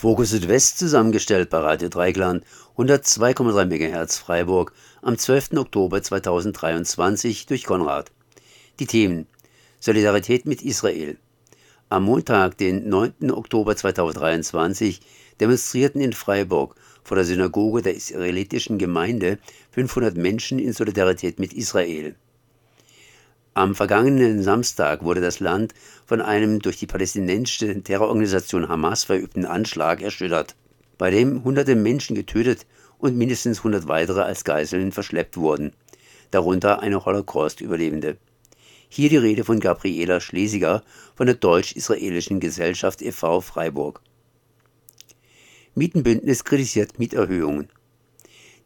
Fokus Südwest zusammengestellt bei Radio Dreigland 102,3 MHz Freiburg am 12. Oktober 2023 durch Konrad. Die Themen Solidarität mit Israel. Am Montag, den 9. Oktober 2023, demonstrierten in Freiburg vor der Synagoge der israelitischen Gemeinde 500 Menschen in Solidarität mit Israel. Am vergangenen Samstag wurde das Land von einem durch die palästinensische Terrororganisation Hamas verübten Anschlag erschüttert, bei dem hunderte Menschen getötet und mindestens 100 weitere als Geiseln verschleppt wurden, darunter eine Holocaust-Überlebende. Hier die Rede von Gabriela Schlesiger von der Deutsch-Israelischen Gesellschaft e.V. Freiburg. Mietenbündnis kritisiert Mieterhöhungen.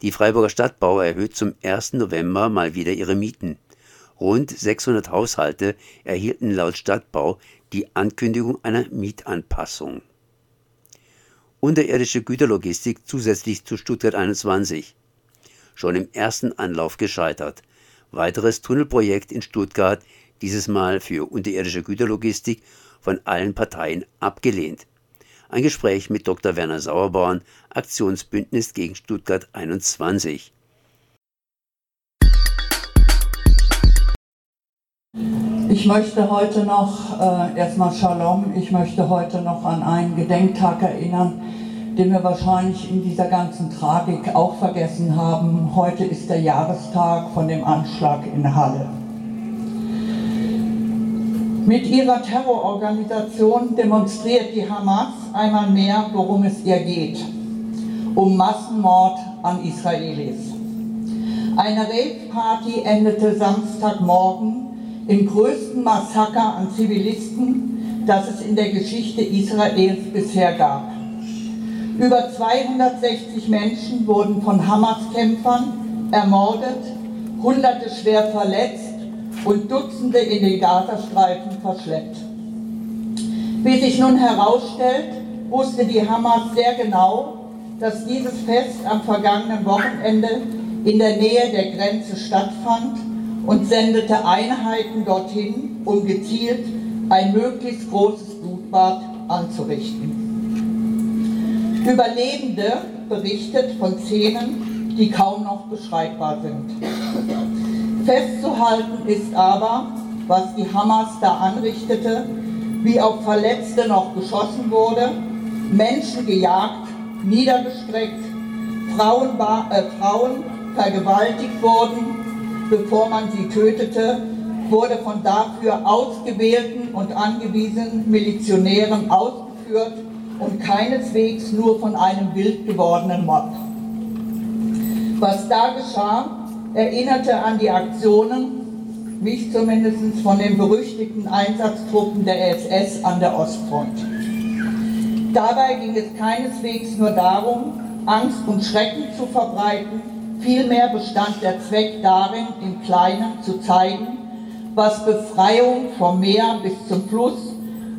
Die Freiburger Stadtbau erhöht zum 1. November mal wieder ihre Mieten. Rund 600 Haushalte erhielten laut Stadtbau die Ankündigung einer Mietanpassung. Unterirdische Güterlogistik zusätzlich zu Stuttgart 21. Schon im ersten Anlauf gescheitert. Weiteres Tunnelprojekt in Stuttgart, dieses Mal für unterirdische Güterlogistik, von allen Parteien abgelehnt. Ein Gespräch mit Dr. Werner Sauerborn, Aktionsbündnis gegen Stuttgart 21. Ich möchte heute noch, äh, erstmal Shalom, ich möchte heute noch an einen Gedenktag erinnern, den wir wahrscheinlich in dieser ganzen Tragik auch vergessen haben. Heute ist der Jahrestag von dem Anschlag in Halle. Mit ihrer Terrororganisation demonstriert die Hamas einmal mehr, worum es ihr geht. Um Massenmord an Israelis. Eine Rave-Party endete Samstagmorgen im größten Massaker an Zivilisten, das es in der Geschichte Israels bisher gab. Über 260 Menschen wurden von Hamas-Kämpfern ermordet, Hunderte schwer verletzt und Dutzende in den Gazastreifen verschleppt. Wie sich nun herausstellt, wusste die Hamas sehr genau, dass dieses Fest am vergangenen Wochenende in der Nähe der Grenze stattfand und sendete Einheiten dorthin, um gezielt ein möglichst großes Blutbad anzurichten. Überlebende berichtet von Szenen, die kaum noch beschreibbar sind. Festzuhalten ist aber, was die Hamas da anrichtete, wie auf Verletzte noch geschossen wurde, Menschen gejagt, niedergestreckt, Frauen, äh, Frauen vergewaltigt wurden, bevor man sie tötete, wurde von dafür ausgewählten und angewiesenen Milizionären ausgeführt und keineswegs nur von einem wild gewordenen Mob. Was da geschah, erinnerte an die Aktionen, mich zumindest von den berüchtigten Einsatztruppen der SS an der Ostfront. Dabei ging es keineswegs nur darum, Angst und Schrecken zu verbreiten, Vielmehr bestand der Zweck darin, im Kleinen zu zeigen, was Befreiung vom Meer bis zum Fluss,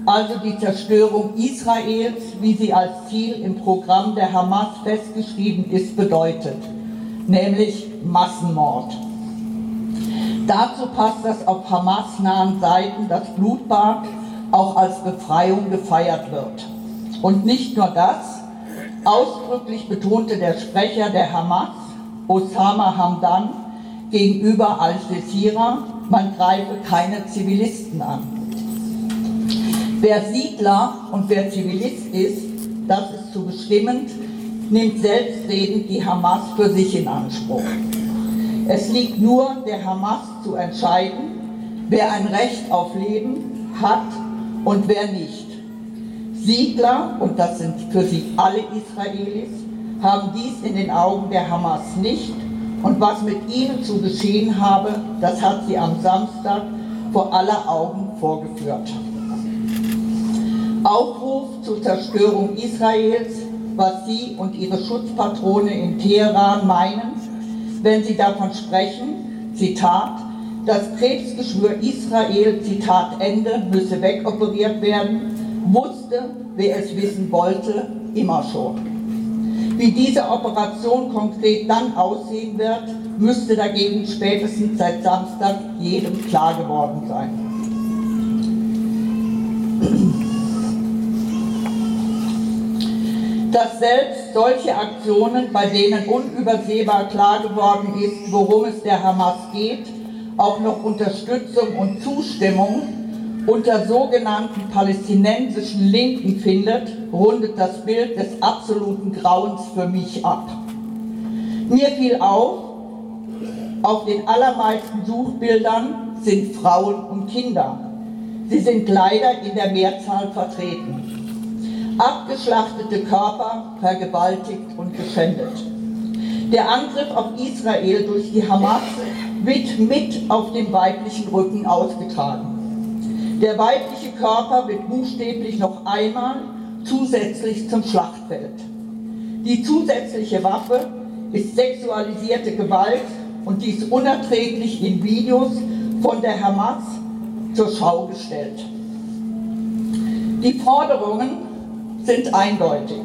also die Zerstörung Israels, wie sie als Ziel im Programm der Hamas festgeschrieben ist, bedeutet, nämlich Massenmord. Dazu passt, dass auf Hamas-nahen Seiten das Blutbad auch als Befreiung gefeiert wird. Und nicht nur das, ausdrücklich betonte der Sprecher der Hamas, Osama Hamdan gegenüber Al-Jazeera, man greife keine Zivilisten an. Wer Siedler und wer Zivilist ist, das ist zu bestimmen, nimmt selbstredend die Hamas für sich in Anspruch. Es liegt nur der Hamas zu entscheiden, wer ein Recht auf Leben hat und wer nicht. Siedler, und das sind für sie alle Israelis, haben dies in den Augen der Hamas nicht. Und was mit ihnen zu geschehen habe, das hat sie am Samstag vor aller Augen vorgeführt. Aufruf zur Zerstörung Israels, was Sie und Ihre Schutzpatrone in Teheran meinen, wenn Sie davon sprechen, Zitat, das Krebsgeschwür Israel, Zitat Ende, müsse wegoperiert werden, wusste, wer es wissen wollte, immer schon. Wie diese Operation konkret dann aussehen wird, müsste dagegen spätestens seit Samstag jedem klar geworden sein. Dass selbst solche Aktionen, bei denen unübersehbar klar geworden ist, worum es der Hamas geht, auch noch Unterstützung und Zustimmung unter sogenannten palästinensischen Linken findet, rundet das Bild des absoluten Grauens für mich ab. Mir fiel auf, auf den allermeisten Suchbildern sind Frauen und Kinder. Sie sind leider in der Mehrzahl vertreten. Abgeschlachtete Körper, vergewaltigt und geschändet. Der Angriff auf Israel durch die Hamas wird mit auf dem weiblichen Rücken ausgetragen. Der weibliche Körper wird buchstäblich noch einmal zusätzlich zum Schlachtfeld. Die zusätzliche Waffe ist sexualisierte Gewalt und dies unerträglich in Videos von der Hamas zur Schau gestellt. Die Forderungen sind eindeutig.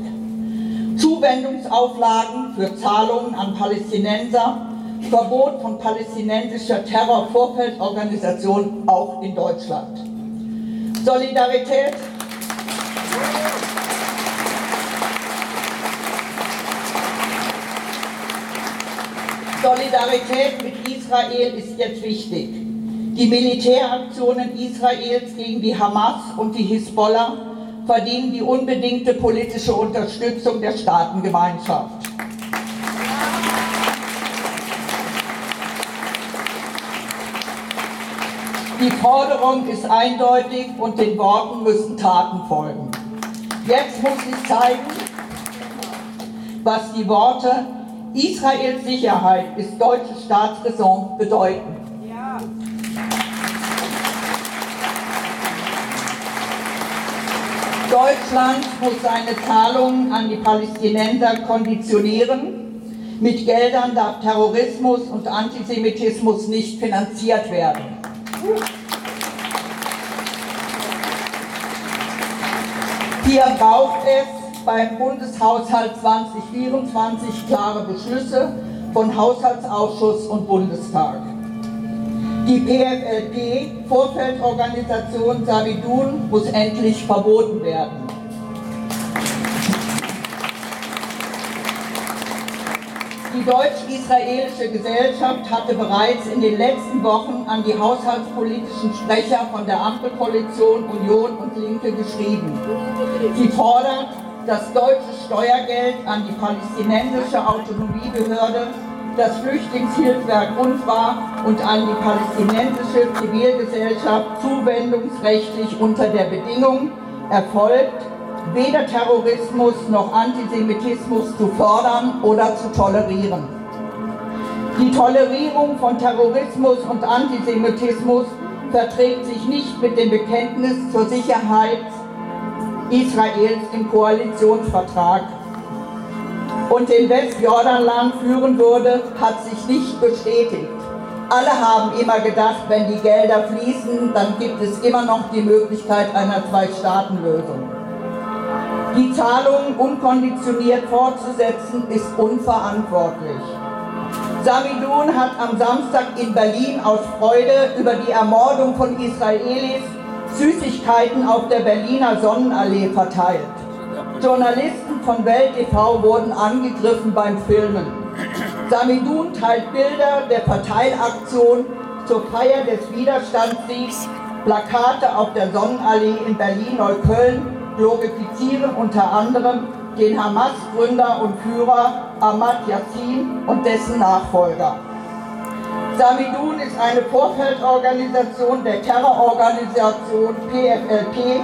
Zuwendungsauflagen für Zahlungen an Palästinenser Verbot von palästinensischer Terrorvorfeldorganisation auch in Deutschland. Solidarität Solidarität mit Israel ist jetzt wichtig. Die Militäraktionen Israels gegen die Hamas und die Hisbollah verdienen die unbedingte politische Unterstützung der Staatengemeinschaft. Die Forderung ist eindeutig und den Worten müssen Taten folgen. Jetzt muss ich zeigen, was die Worte Israels Sicherheit ist deutsche Staatsräson bedeuten. Deutschland muss seine Zahlungen an die Palästinenser konditionieren. Mit Geldern darf Terrorismus und Antisemitismus nicht finanziert werden. Hier braucht es beim Bundeshaushalt 2024 klare Beschlüsse von Haushaltsausschuss und Bundestag. Die PFLP, Vorfeldorganisation Savidun, muss endlich verboten werden. Die deutsch-israelische Gesellschaft hatte bereits in den letzten Wochen an die haushaltspolitischen Sprecher von der Ampelkoalition Union und Linke geschrieben. Sie fordert, das deutsche Steuergeld an die palästinensische Autonomiebehörde, das Flüchtlingshilfswerk UNRWA und an die palästinensische Zivilgesellschaft zuwendungsrechtlich unter der Bedingung erfolgt, weder Terrorismus noch Antisemitismus zu fördern oder zu tolerieren. Die Tolerierung von Terrorismus und Antisemitismus verträgt sich nicht mit dem Bekenntnis zur Sicherheit Israels im Koalitionsvertrag und den Westjordanland führen würde, hat sich nicht bestätigt. Alle haben immer gedacht, wenn die Gelder fließen, dann gibt es immer noch die Möglichkeit einer Zwei-Staaten-Lösung. Die Zahlungen unkonditioniert fortzusetzen, ist unverantwortlich. Samidun hat am Samstag in Berlin aus Freude über die Ermordung von Israelis Süßigkeiten auf der Berliner Sonnenallee verteilt. Journalisten von Welt TV wurden angegriffen beim Filmen. Samidun teilt Bilder der Verteilaktion zur Feier des Widerstandssiegs, Plakate auf der Sonnenallee in Berlin-Neukölln glorifizieren unter anderem den Hamas-Gründer und Führer Ahmad Yassin und dessen Nachfolger. Samidun ist eine Vorfeldorganisation der Terrororganisation PFLP,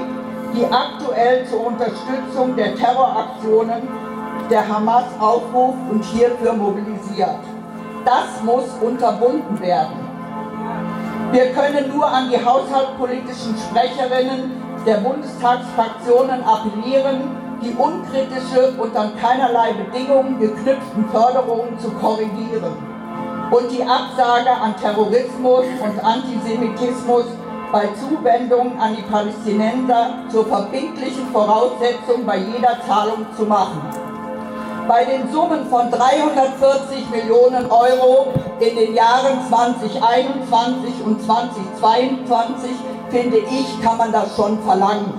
die aktuell zur Unterstützung der Terroraktionen der Hamas aufruft und hierfür mobilisiert. Das muss unterbunden werden. Wir können nur an die haushaltspolitischen Sprecherinnen der Bundestagsfraktionen appellieren, die unkritische und an keinerlei Bedingungen geknüpften Förderungen zu korrigieren und die Absage an Terrorismus und Antisemitismus bei Zuwendungen an die Palästinenser zur verbindlichen Voraussetzung bei jeder Zahlung zu machen. Bei den Summen von 340 Millionen Euro in den Jahren 2021 und 2022, finde ich, kann man das schon verlangen.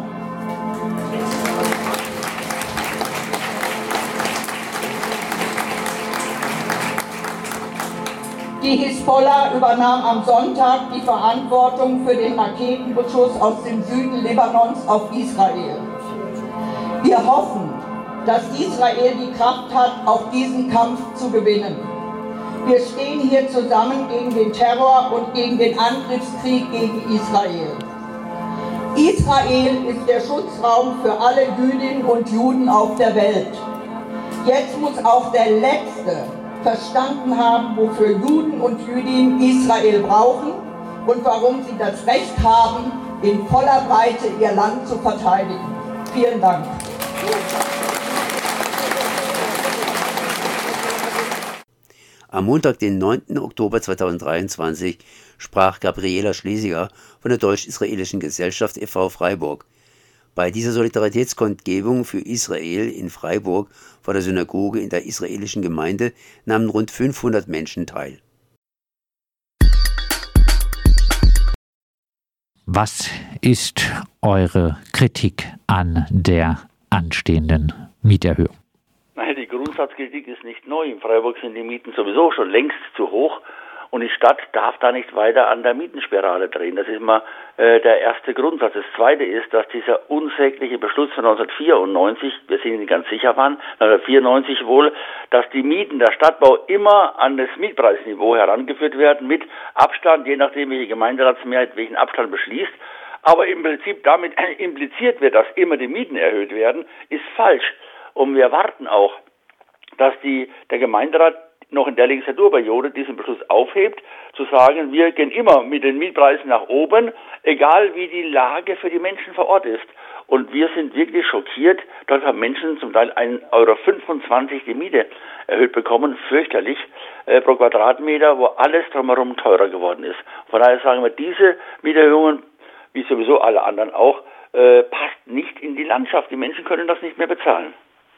Die Hisbollah übernahm am Sonntag die Verantwortung für den Raketenbeschuss aus dem Süden Libanons auf Israel. Wir hoffen, dass Israel die Kraft hat, auch diesen Kampf zu gewinnen. Wir stehen hier zusammen gegen den Terror und gegen den Angriffskrieg gegen Israel. Israel ist der Schutzraum für alle Jüdinnen und Juden auf der Welt. Jetzt muss auch der letzte verstanden haben, wofür Juden und Jüdinnen Israel brauchen und warum sie das Recht haben, in voller Breite ihr Land zu verteidigen. Vielen Dank. Am Montag, den 9. Oktober 2023, sprach Gabriela Schlesiger von der Deutsch-Israelischen Gesellschaft e.V. Freiburg. Bei dieser Solidaritätskundgebung für Israel in Freiburg vor der Synagoge in der israelischen Gemeinde nahmen rund 500 Menschen teil. Was ist eure Kritik an der anstehenden Mieterhöhung? Die Grundsatzkritik ist nicht neu. In Freiburg sind die Mieten sowieso schon längst zu hoch. Und die Stadt darf da nicht weiter an der Mietenspirale drehen. Das ist mal äh, der erste Grundsatz. Das zweite ist, dass dieser unsägliche Beschluss von 1994, wir sind nicht ganz sicher wann, 1994 wohl, dass die Mieten der Stadtbau immer an das Mietpreisniveau herangeführt werden mit Abstand, je nachdem welche Gemeinderatsmehrheit welchen Abstand beschließt. Aber im Prinzip damit impliziert wird, dass immer die Mieten erhöht werden, ist falsch. Und wir erwarten auch, dass die, der Gemeinderat noch in der Legislaturperiode diesen Beschluss aufhebt, zu sagen, wir gehen immer mit den Mietpreisen nach oben, egal wie die Lage für die Menschen vor Ort ist. Und wir sind wirklich schockiert. Dort haben Menschen zum Teil 1,25 Euro die Miete erhöht bekommen, fürchterlich, äh, pro Quadratmeter, wo alles drumherum teurer geworden ist. Von daher sagen wir, diese Mieterhöhungen, wie sowieso alle anderen auch, äh, passt nicht in die Landschaft. Die Menschen können das nicht mehr bezahlen.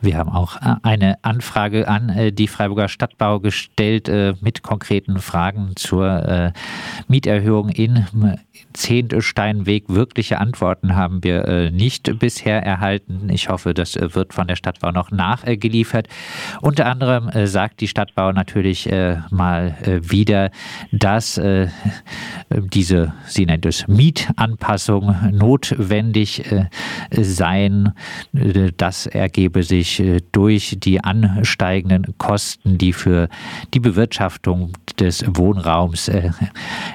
Wir haben auch äh, eine Anfrage an äh, die Freiburger Stadtbau gestellt äh, mit konkreten Fragen zur Mieterhöhung in Zehntsteinweg. Wirkliche Antworten haben wir nicht bisher erhalten. Ich hoffe, das wird von der Stadtbau noch nachgeliefert. Unter anderem sagt die Stadtbau natürlich mal wieder, dass diese, sie nennt es Mietanpassung, notwendig seien. Das ergebe sich äh, durch die ansteigenden Kosten, die für die Bewirtschaftung des Wohnraums äh,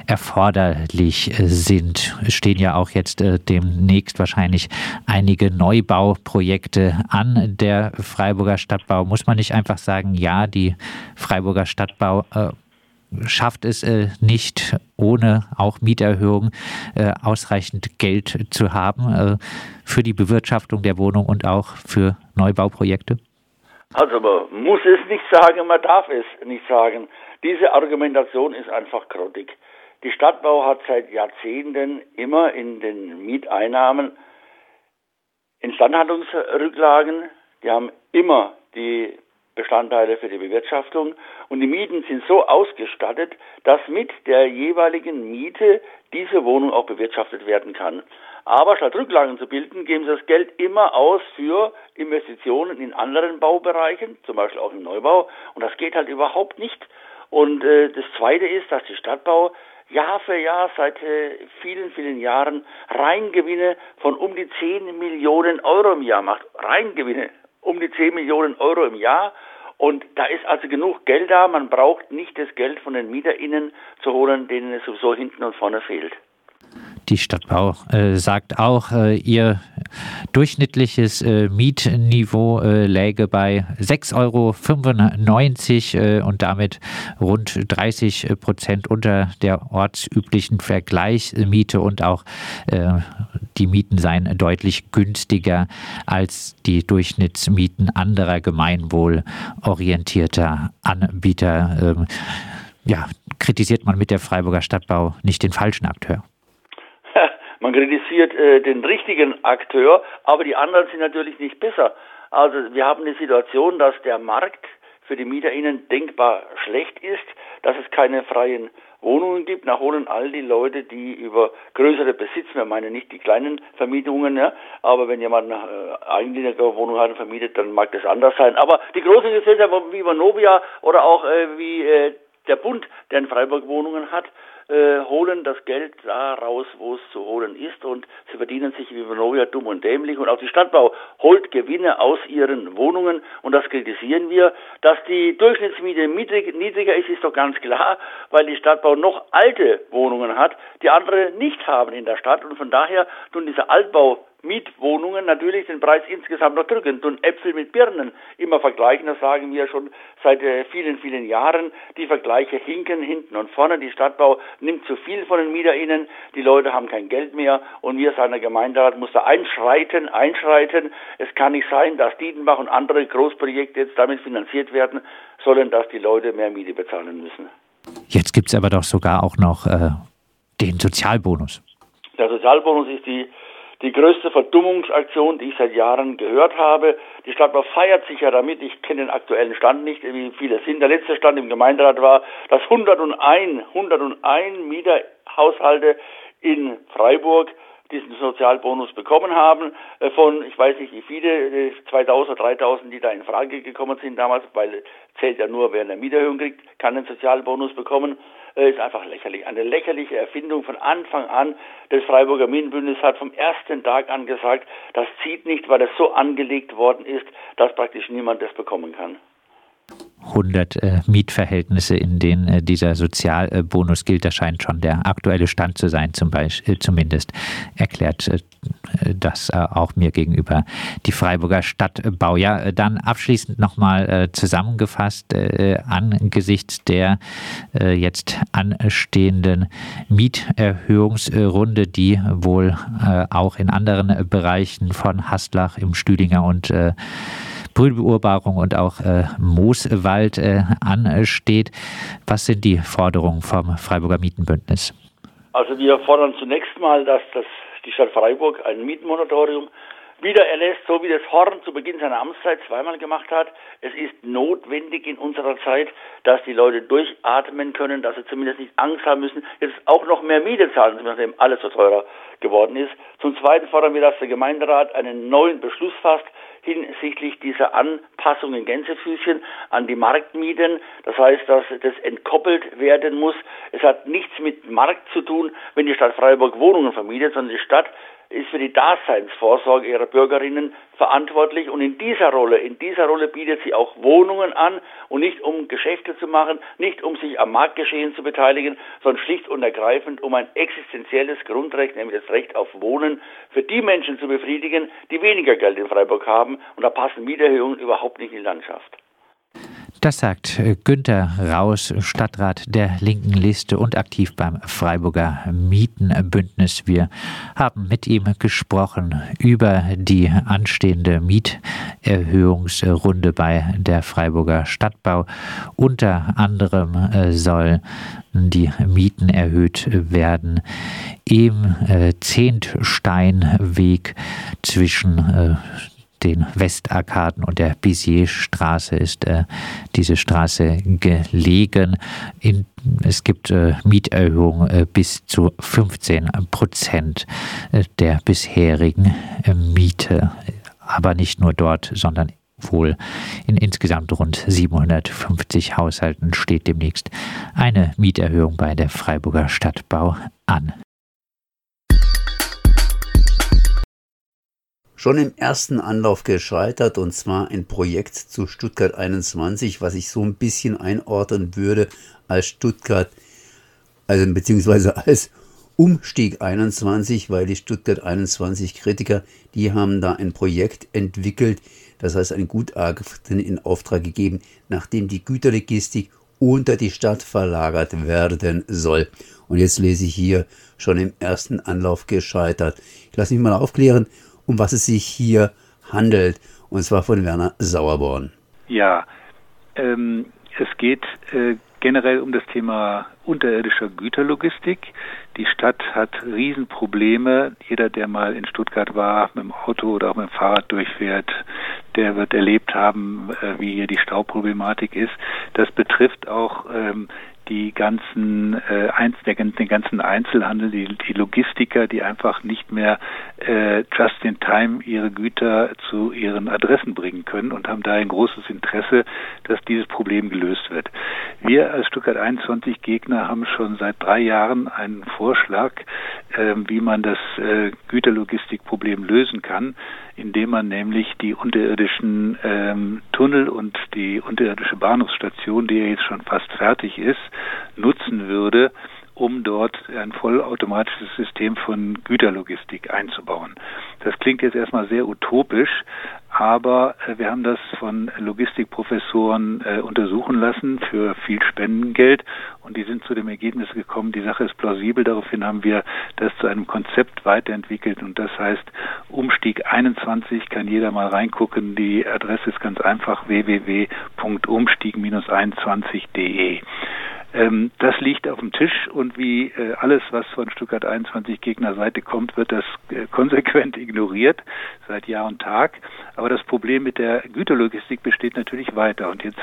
erforderlich äh, sind. Es stehen ja auch jetzt demnächst wahrscheinlich einige Neubauprojekte an der Freiburger Stadtbau. Muss man nicht einfach sagen, ja, die Freiburger Stadtbau schafft es äh, nicht, ohne auch Mieterhöhungen äh, ausreichend Geld zu haben äh, für die Bewirtschaftung der Wohnung und auch für Neubauprojekte? Also man muss es nicht sagen, man darf es nicht sagen. Diese Argumentation ist einfach grottig. Die Stadtbau hat seit Jahrzehnten immer in den Mieteinnahmen Instandhaltungsrücklagen, die haben immer die Bestandteile für die Bewirtschaftung und die Mieten sind so ausgestattet, dass mit der jeweiligen Miete diese Wohnung auch bewirtschaftet werden kann. Aber statt Rücklagen zu bilden, geben sie das Geld immer aus für Investitionen in anderen Baubereichen, zum Beispiel auch im Neubau. Und das geht halt überhaupt nicht. Und äh, das Zweite ist, dass die Stadtbau Jahr für Jahr seit äh, vielen, vielen Jahren Reingewinne von um die 10 Millionen Euro im Jahr macht. Reingewinne um die 10 Millionen Euro im Jahr. Und da ist also genug Geld da. Man braucht nicht das Geld von den MieterInnen zu holen, denen es sowieso hinten und vorne fehlt. Die Stadtbau äh, sagt auch, äh, ihr durchschnittliches äh, Mietniveau äh, läge bei 6,95 Euro äh, und damit rund 30 Prozent unter der ortsüblichen Vergleichsmiete und auch äh, die Mieten seien deutlich günstiger als die Durchschnittsmieten anderer gemeinwohlorientierter Anbieter. Ähm, ja, kritisiert man mit der Freiburger Stadtbau nicht den falschen Akteur? Man kritisiert äh, den richtigen Akteur, aber die anderen sind natürlich nicht besser. Also wir haben eine Situation, dass der Markt für die MieterInnen denkbar schlecht ist, dass es keine freien Wohnungen gibt. Nach holen all die Leute, die über größere Besitz, wir meinen nicht die kleinen Vermietungen, ja, aber wenn jemand eine äh, eigene Wohnung hat und vermietet, dann mag das anders sein. Aber die großen Gesellschaften wie Vonovia oder auch äh, wie äh, der Bund, der in Freiburg Wohnungen hat, äh, holen das Geld da raus, wo es zu holen ist. Und sie verdienen sich wie Vonovia dumm und dämlich. Und auch die Stadtbau holt Gewinne aus ihren Wohnungen. Und das kritisieren wir. Dass die Durchschnittsmiete niedrig, niedriger ist, ist doch ganz klar, weil die Stadtbau noch alte Wohnungen hat, die andere nicht haben in der Stadt. Und von daher tun diese Altbau Mietwohnungen natürlich den Preis insgesamt noch drückend und Äpfel mit Birnen immer vergleichen. Das sagen wir schon seit äh, vielen, vielen Jahren. Die Vergleiche hinken hinten und vorne. Die Stadtbau nimmt zu viel von den MieterInnen. Die Leute haben kein Geld mehr und wir, seiner Gemeinderat, muss da einschreiten, einschreiten. Es kann nicht sein, dass Dietenbach und andere Großprojekte jetzt damit finanziert werden sollen, dass die Leute mehr Miete bezahlen müssen. Jetzt gibt es aber doch sogar auch noch äh, den Sozialbonus. Der Sozialbonus ist die die größte Verdummungsaktion, die ich seit Jahren gehört habe. Die Stadtbau feiert sich ja damit. Ich kenne den aktuellen Stand nicht, wie viele sind. Der letzte Stand im Gemeinderat war, dass 101, 101 Mieterhaushalte in Freiburg diesen Sozialbonus bekommen haben. Äh, von, ich weiß nicht wie viele, 2000 oder 3000, die da in Frage gekommen sind damals, weil zählt ja nur, wer eine Mieterhöhung kriegt, kann den Sozialbonus bekommen. Äh, ist einfach lächerlich. Eine lächerliche Erfindung von Anfang an. Das Freiburger Minenbündnis hat vom ersten Tag an gesagt, das zieht nicht, weil es so angelegt worden ist, dass praktisch niemand das bekommen kann. 100 äh, Mietverhältnisse, in denen äh, dieser Sozialbonus gilt. Das scheint schon der aktuelle Stand zu sein, zum Beispiel, äh, zumindest erklärt äh, das äh, auch mir gegenüber die Freiburger Stadtbau. Ja, dann abschließend nochmal zusammengefasst angesichts der jetzt anstehenden Mieterhöhungsrunde, die wohl auch in anderen Bereichen von Haslach im Stüdinger und Brühlbeurbarung und auch äh, Mooswald äh, ansteht. Was sind die Forderungen vom Freiburger Mietenbündnis? Also wir fordern zunächst mal, dass das, die Stadt Freiburg ein Mietenmoratorium wieder erlässt, so wie das Horn zu Beginn seiner Amtszeit zweimal gemacht hat. Es ist notwendig in unserer Zeit, dass die Leute durchatmen können, dass sie zumindest nicht Angst haben müssen, jetzt auch noch mehr Miete zahlen, nachdem alles so teurer geworden ist. Zum Zweiten fordern wir, dass der Gemeinderat einen neuen Beschluss fasst, hinsichtlich dieser Anpassung in Gänsefüßchen an die Marktmieten. Das heißt, dass das entkoppelt werden muss. Es hat nichts mit Markt zu tun, wenn die Stadt Freiburg Wohnungen vermietet, sondern die Stadt ist für die Daseinsvorsorge ihrer Bürgerinnen verantwortlich und in dieser Rolle, in dieser Rolle bietet sie auch Wohnungen an und nicht um Geschäfte zu machen, nicht um sich am Marktgeschehen zu beteiligen, sondern schlicht und ergreifend um ein existenzielles Grundrecht, nämlich das Recht auf Wohnen, für die Menschen zu befriedigen, die weniger Geld in Freiburg haben und da passen Mieterhöhungen überhaupt nicht in die Landschaft. Das sagt äh, Günter Raus, Stadtrat der linken Liste und aktiv beim Freiburger Mietenbündnis. Wir haben mit ihm gesprochen über die anstehende Mieterhöhungsrunde bei der Freiburger Stadtbau. Unter anderem äh, soll die Mieten erhöht werden im äh, Zehntsteinweg zwischen den Westarkaden und der Bizierstraße ist äh, diese Straße gelegen. In, es gibt äh, Mieterhöhungen äh, bis zu 15 Prozent äh, der bisherigen äh, Miete. Aber nicht nur dort, sondern wohl in insgesamt rund 750 Haushalten steht demnächst eine Mieterhöhung bei der Freiburger Stadtbau an. Schon im ersten Anlauf gescheitert und zwar ein Projekt zu Stuttgart 21, was ich so ein bisschen einordnen würde als Stuttgart, also beziehungsweise als Umstieg 21, weil die Stuttgart 21 Kritiker, die haben da ein Projekt entwickelt, das heißt ein Gutachten in Auftrag gegeben, nachdem die Güterlogistik unter die Stadt verlagert werden soll. Und jetzt lese ich hier schon im ersten Anlauf gescheitert. Ich lasse mich mal aufklären, um was es sich hier handelt. Und zwar von Werner Sauerborn. Ja, ähm, es geht äh, generell um das Thema unterirdischer Güterlogistik. Die Stadt hat Riesenprobleme. Jeder, der mal in Stuttgart war, mit dem Auto oder auch mit dem Fahrrad durchfährt, der wird erlebt haben, äh, wie hier die Stauproblematik ist. Das betrifft auch ähm, die ganzen äh, Einz der, den ganzen Einzelhandel, die, die Logistiker, die einfach nicht mehr äh, just in time ihre Güter zu ihren Adressen bringen können und haben da ein großes Interesse, dass dieses Problem gelöst wird. Wir als Stuttgart 21 Gegner haben schon seit drei Jahren einen Vorschlag, äh, wie man das äh, Güterlogistikproblem lösen kann indem man nämlich die unterirdischen ähm, Tunnel und die unterirdische Bahnhofsstation, die ja jetzt schon fast fertig ist, nutzen würde, um dort ein vollautomatisches System von Güterlogistik einzubauen. Das klingt jetzt erstmal sehr utopisch, aber äh, wir haben das von Logistikprofessoren äh, untersuchen lassen für viel Spendengeld und die sind zu dem Ergebnis gekommen, die Sache ist plausibel. Daraufhin haben wir das zu einem Konzept weiterentwickelt und das heißt Umstieg 21 kann jeder mal reingucken. Die Adresse ist ganz einfach www.umstieg-21.de. Ähm, das liegt auf dem Tisch und wie äh, alles, was von Stuttgart 21 Gegnerseite kommt, wird das äh, konsequent ignoriert seit Jahr und Tag. Aber das Problem mit der Güterlogistik besteht natürlich weiter. Und jetzt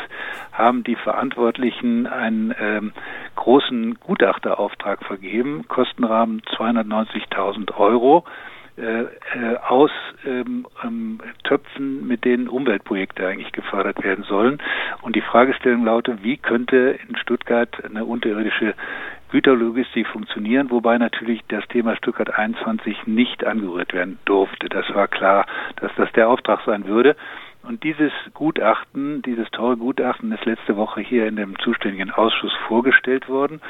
haben die Verantwortlichen einen ähm, großen Gutachterauftrag vergeben, Kostenrahmen 290.000 Euro. Äh, äh, aus ähm, ähm, Töpfen, mit denen Umweltprojekte eigentlich gefördert werden sollen. Und die Fragestellung lautet, wie könnte in Stuttgart eine unterirdische Güterlogistik funktionieren, wobei natürlich das Thema Stuttgart 21 nicht angerührt werden durfte. Das war klar, dass das der Auftrag sein würde. Und dieses Gutachten, dieses teure Gutachten ist letzte Woche hier in dem zuständigen Ausschuss vorgestellt worden.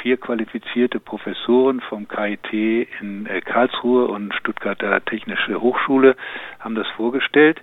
Vier qualifizierte Professoren vom KIT in äh, Karlsruhe und Stuttgarter Technische Hochschule haben das vorgestellt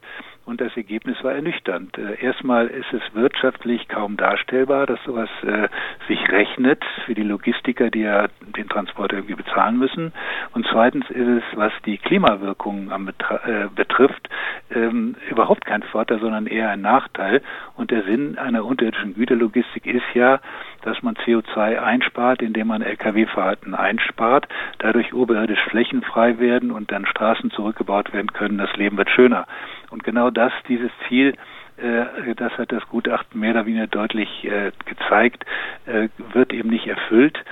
und das Ergebnis war ernüchternd. Äh, erstmal ist es wirtschaftlich kaum darstellbar, dass sowas äh, sich rechnet für die Logistiker, die ja den Transport irgendwie bezahlen müssen. Und zweitens ist es, was die Klimawirkungen am äh, betrifft, ähm, überhaupt kein Vorteil, sondern eher ein Nachteil. Und der Sinn einer unterirdischen Güterlogistik ist ja, dass man CO2 einspart, indem man Lkw-Fahrten einspart, dadurch oberirdisch flächenfrei werden und dann Straßen zurückgebaut werden können. Das Leben wird schöner. Und genau das, dieses Ziel, äh, das hat das Gutachten mehr oder weniger deutlich äh, gezeigt, äh, wird eben nicht erfüllt.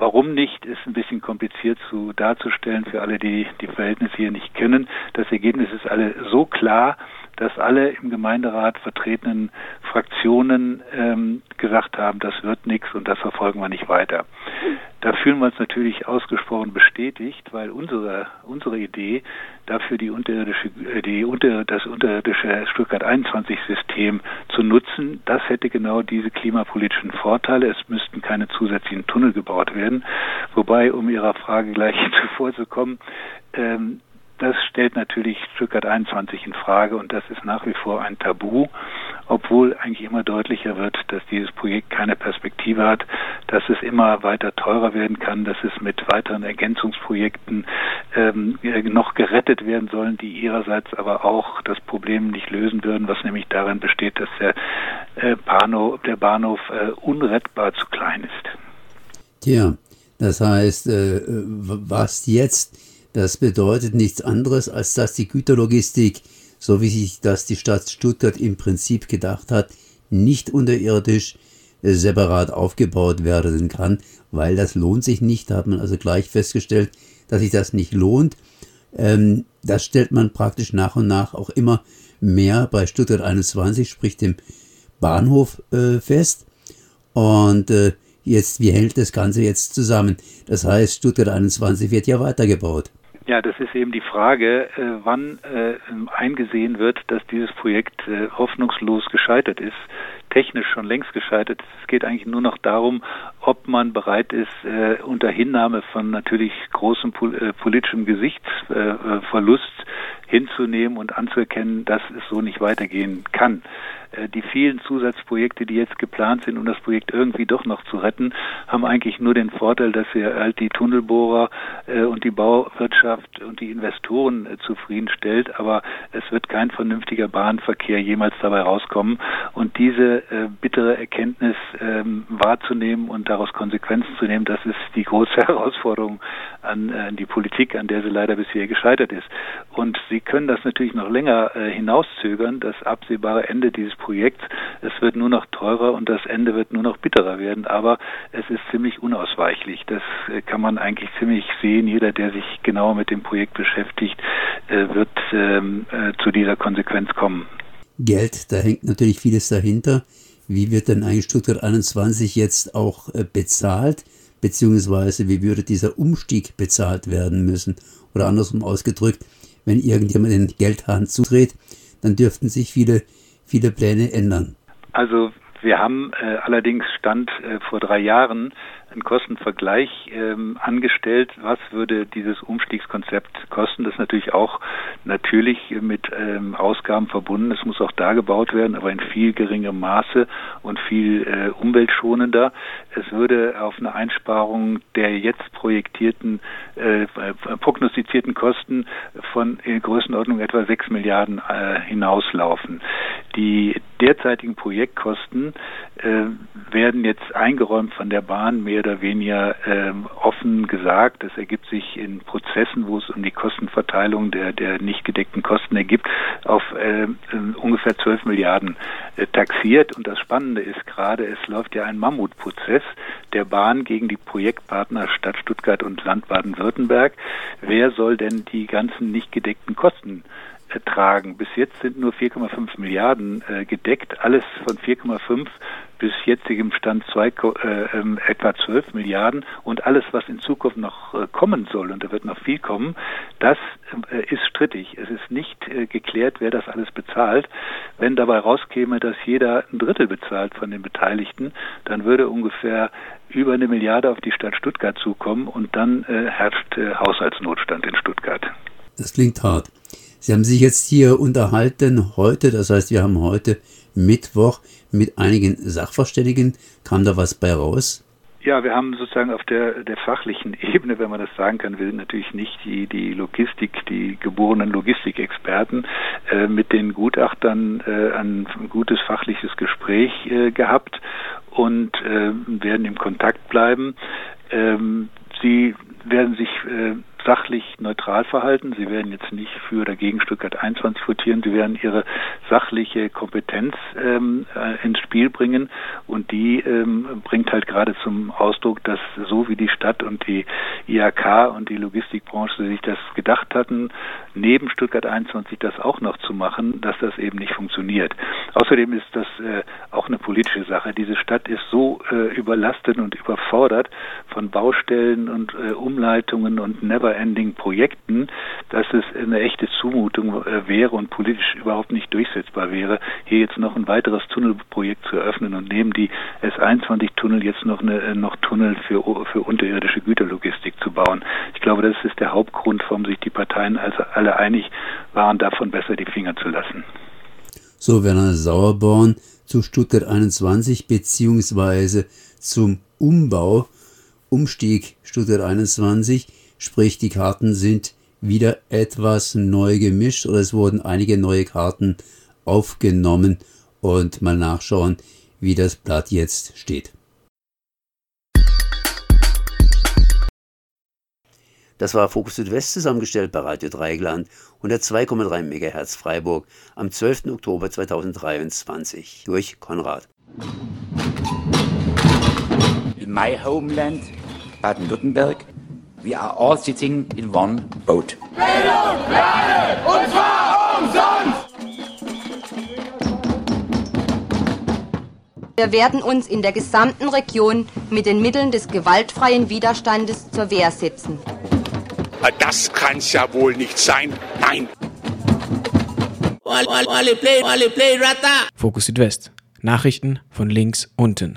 Warum nicht, ist ein bisschen kompliziert zu darzustellen für alle, die die Verhältnisse hier nicht kennen. Das Ergebnis ist alle so klar, dass alle im Gemeinderat vertretenen Fraktionen ähm, gesagt haben, das wird nichts und das verfolgen wir nicht weiter. Da fühlen wir uns natürlich ausgesprochen bestätigt, weil unsere unsere Idee dafür die unterirdische die unter das unterirdische Stuttgart 21 System zu nutzen, das hätte genau diese klimapolitischen Vorteile. Es müssten keine zusätzlichen Tunnel gebaut werden. Wobei, um Ihrer Frage gleich zuvor zu kommen, ähm, das stellt natürlich Stuttgart 21 in Frage und das ist nach wie vor ein Tabu, obwohl eigentlich immer deutlicher wird, dass dieses Projekt keine Perspektive hat, dass es immer weiter teurer werden kann, dass es mit weiteren Ergänzungsprojekten ähm, noch gerettet werden sollen, die ihrerseits aber auch das Problem nicht lösen würden, was nämlich darin besteht, dass der äh, Bahnhof, der Bahnhof äh, unrettbar zu klein ist. Tja, das heißt, äh, was jetzt das bedeutet nichts anderes, als dass die Güterlogistik, so wie sich das die Stadt Stuttgart im Prinzip gedacht hat, nicht unterirdisch äh, separat aufgebaut werden kann, weil das lohnt sich nicht. Da hat man also gleich festgestellt, dass sich das nicht lohnt. Ähm, das stellt man praktisch nach und nach auch immer mehr bei Stuttgart 21, sprich dem Bahnhof, äh, fest. Und äh, jetzt, wie hält das Ganze jetzt zusammen? Das heißt, Stuttgart 21 wird ja weitergebaut. Ja, das ist eben die Frage, äh, wann äh, eingesehen wird, dass dieses Projekt äh, hoffnungslos gescheitert ist, technisch schon längst gescheitert. Es geht eigentlich nur noch darum, ob man bereit ist, unter Hinnahme von natürlich großem pol politischem Gesichtsverlust hinzunehmen und anzuerkennen, dass es so nicht weitergehen kann. Äh, die vielen Zusatzprojekte, die jetzt geplant sind, um das Projekt irgendwie doch noch zu retten, haben eigentlich nur den Vorteil, dass sie halt die Tunnelbohrer äh, und die Bauwirtschaft und die Investoren äh, zufriedenstellt, aber es wird kein vernünftiger Bahnverkehr jemals dabei rauskommen. Und diese bittere Erkenntnis ähm, wahrzunehmen und daraus Konsequenzen zu nehmen, das ist die große Herausforderung an die Politik, an der sie leider bisher gescheitert ist. Und sie können das natürlich noch länger hinauszögern, das absehbare Ende dieses Projekts. Es wird nur noch teurer und das Ende wird nur noch bitterer werden, aber es ist ziemlich unausweichlich. Das äh, kann man eigentlich ziemlich sehen. Jeder, der sich genauer mit dem Projekt beschäftigt, äh, wird ähm, äh, zu dieser Konsequenz kommen. Geld, da hängt natürlich vieles dahinter. Wie wird denn eigentlich Stuttgart 21 jetzt auch bezahlt? Beziehungsweise wie würde dieser Umstieg bezahlt werden müssen? Oder andersrum ausgedrückt, wenn irgendjemand den Geldhahn zudreht, dann dürften sich viele, viele Pläne ändern. Also wir haben äh, allerdings Stand äh, vor drei Jahren einen Kostenvergleich ähm, angestellt. Was würde dieses Umstiegskonzept kosten? Das ist natürlich auch natürlich mit ähm, Ausgaben verbunden. Es muss auch da gebaut werden, aber in viel geringerem Maße und viel äh, umweltschonender. Es würde auf eine Einsparung der jetzt projektierten, äh, prognostizierten Kosten von in Größenordnung etwa 6 Milliarden äh, hinauslaufen. Die derzeitigen Projektkosten äh, werden jetzt eingeräumt von der Bahn mehr oder weniger äh, offen gesagt. Das ergibt sich in Prozessen, wo es um die Kostenverteilung der, der nicht gedeckten Kosten ergibt, auf äh, ungefähr 12 Milliarden äh, taxiert. Und das Spannende ist gerade, es läuft ja ein Mammutprozess der Bahn gegen die Projektpartner Stadt Stuttgart und Land Baden-Württemberg. Wer soll denn die ganzen nicht gedeckten Kosten tragen. Bis jetzt sind nur 4,5 Milliarden äh, gedeckt. Alles von 4,5 bis jetzigem Stand zwei, äh, äh, etwa 12 Milliarden und alles, was in Zukunft noch äh, kommen soll, und da wird noch viel kommen, das äh, ist strittig. Es ist nicht äh, geklärt, wer das alles bezahlt. Wenn dabei rauskäme, dass jeder ein Drittel bezahlt von den Beteiligten, dann würde ungefähr über eine Milliarde auf die Stadt Stuttgart zukommen und dann äh, herrscht Haushaltsnotstand in Stuttgart. Das klingt hart. Sie haben sich jetzt hier unterhalten heute, das heißt, wir haben heute Mittwoch mit einigen Sachverständigen. Kam da was bei raus? Ja, wir haben sozusagen auf der, der fachlichen Ebene, wenn man das sagen kann, will natürlich nicht die, die Logistik, die geborenen Logistikexperten äh, mit den Gutachtern äh, ein gutes fachliches Gespräch äh, gehabt und äh, werden im Kontakt bleiben. Ähm, sie werden sich äh, sachlich neutral verhalten. Sie werden jetzt nicht für oder gegen Stuttgart 21 votieren. Sie werden ihre sachliche Kompetenz ähm, äh, ins Spiel bringen und die ähm, bringt halt gerade zum Ausdruck, dass so wie die Stadt und die IHK und die Logistikbranche sich das gedacht hatten, neben Stuttgart 21 das auch noch zu machen, dass das eben nicht funktioniert. Außerdem ist das äh, auch eine politische Sache. Diese Stadt ist so äh, überlastet und überfordert von Baustellen und äh, Umleitungen und Never Never-Ending Projekten, dass es eine echte Zumutung äh, wäre und politisch überhaupt nicht durchsetzbar wäre, hier jetzt noch ein weiteres Tunnelprojekt zu eröffnen und neben die S21-Tunnel jetzt noch, eine, äh, noch Tunnel für, für unterirdische Güterlogistik zu bauen. Ich glaube, das ist der Hauptgrund, warum sich die Parteien also alle einig waren, davon besser die Finger zu lassen. So, Werner Sauerborn zu Stuttgart 21 beziehungsweise zum Umbau, Umstieg Stuttgart 21. Sprich, die Karten sind wieder etwas neu gemischt oder es wurden einige neue Karten aufgenommen und mal nachschauen, wie das Blatt jetzt steht. Das war Fokus Südwest zusammengestellt bei Radio Dreigland 102,3 MHz Freiburg am 12. Oktober 2023 durch Konrad. In my homeland, Baden-Württemberg, We are all sitting in one boat. Bildung, Lerne, und zwar umsonst! Wir werden uns in der gesamten Region mit den Mitteln des gewaltfreien Widerstandes zur Wehr setzen. Das kann's ja wohl nicht sein. Nein! Fokus Südwest. Nachrichten von links unten.